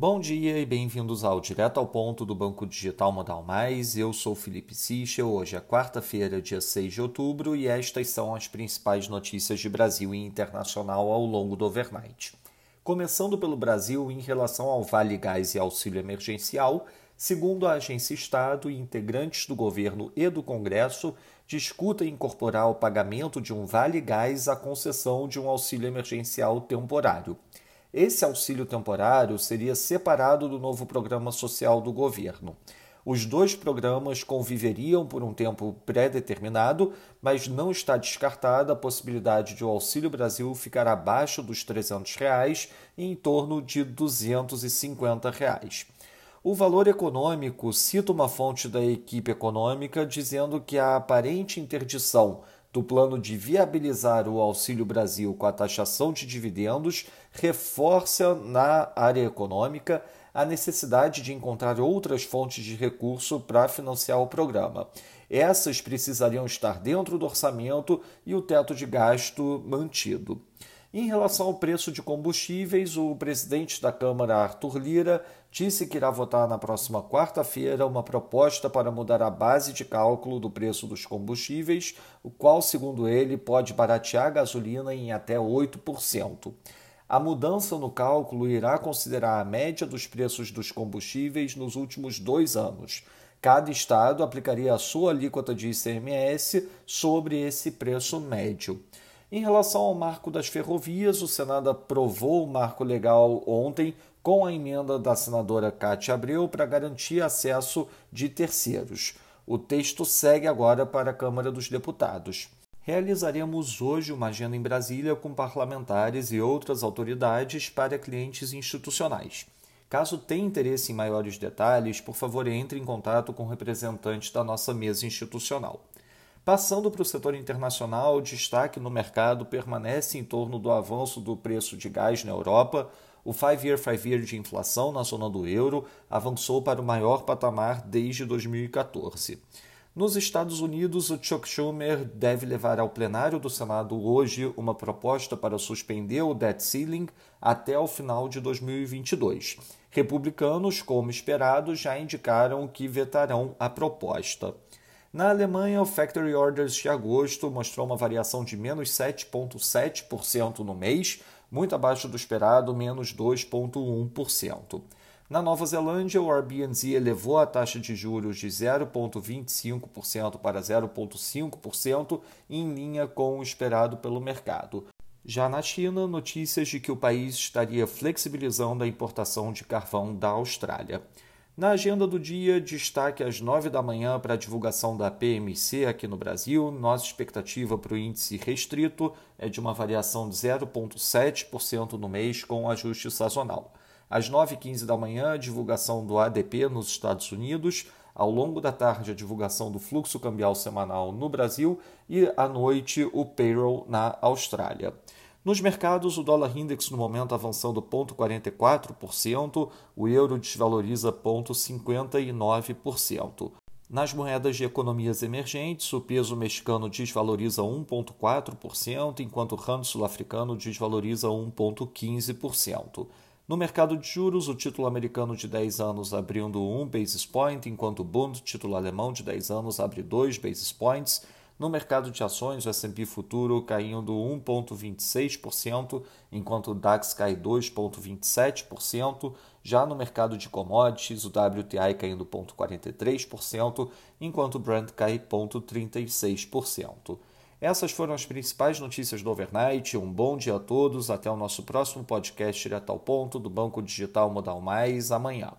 Bom dia e bem-vindos ao Direto ao Ponto do Banco Digital Modal Mais. Eu sou Felipe Sichel. Hoje é quarta-feira, dia 6 de outubro, e estas são as principais notícias de Brasil e internacional ao longo do overnight. Começando pelo Brasil, em relação ao Vale Gás e auxílio emergencial, segundo a Agência Estado, integrantes do governo e do Congresso discutem incorporar o pagamento de um Vale Gás à concessão de um auxílio emergencial temporário. Esse auxílio temporário seria separado do novo programa social do governo. Os dois programas conviveriam por um tempo pré-determinado, mas não está descartada a possibilidade de o Auxílio Brasil ficar abaixo dos 300 reais e em torno de 250 reais. O valor econômico cita uma fonte da equipe econômica dizendo que a aparente interdição do plano de viabilizar o Auxílio Brasil com a taxação de dividendos reforça na área econômica a necessidade de encontrar outras fontes de recurso para financiar o programa. Essas precisariam estar dentro do orçamento e o teto de gasto mantido. Em relação ao preço de combustíveis, o presidente da Câmara, Arthur Lira, disse que irá votar na próxima quarta-feira uma proposta para mudar a base de cálculo do preço dos combustíveis, o qual, segundo ele, pode baratear a gasolina em até 8%. A mudança no cálculo irá considerar a média dos preços dos combustíveis nos últimos dois anos. Cada estado aplicaria a sua alíquota de ICMS sobre esse preço médio. Em relação ao marco das ferrovias, o Senado aprovou o marco legal ontem com a emenda da senadora Cátia Abreu para garantir acesso de terceiros. O texto segue agora para a Câmara dos Deputados. Realizaremos hoje uma agenda em Brasília com parlamentares e outras autoridades para clientes institucionais. Caso tenha interesse em maiores detalhes, por favor entre em contato com representantes da nossa mesa institucional. Passando para o setor internacional, o destaque no mercado permanece em torno do avanço do preço de gás na Europa. O 5-year 5-year de inflação na zona do euro avançou para o maior patamar desde 2014. Nos Estados Unidos, o Chuck Schumer deve levar ao plenário do Senado hoje uma proposta para suspender o debt ceiling até o final de 2022. Republicanos, como esperado, já indicaram que vetarão a proposta. Na Alemanha, o Factory Orders de agosto mostrou uma variação de menos 7,7% no mês, muito abaixo do esperado, menos 2,1%. Na Nova Zelândia, o Airbnb elevou a taxa de juros de 0,25% para 0,5%, em linha com o esperado pelo mercado. Já na China, notícias de que o país estaria flexibilizando a importação de carvão da Austrália. Na agenda do dia, destaque às 9 da manhã para a divulgação da PMC aqui no Brasil. Nossa expectativa para o índice restrito é de uma variação de 0,7% no mês com ajuste sazonal. Às 9h15 da manhã, divulgação do ADP nos Estados Unidos. Ao longo da tarde, a divulgação do fluxo cambial semanal no Brasil e à noite, o payroll na Austrália. Nos mercados, o dólar index no momento avançando 0,44%, o euro desvaloriza 0,59%. Nas moedas de economias emergentes, o peso mexicano desvaloriza 1,4%, enquanto o rand sul-africano desvaloriza 1,15%. No mercado de juros, o título americano de 10 anos abrindo 1 basis point, enquanto o Bund, título alemão de 10 anos, abre 2 basis points. No mercado de ações, o S&P futuro caindo 1,26%, enquanto o DAX cai 2,27%. Já no mercado de commodities, o WTI caindo 0,43%, enquanto o Brent cai 0,36%. Essas foram as principais notícias do overnight. Um bom dia a todos. Até o nosso próximo podcast direto ao ponto do Banco Digital Modal Mais amanhã.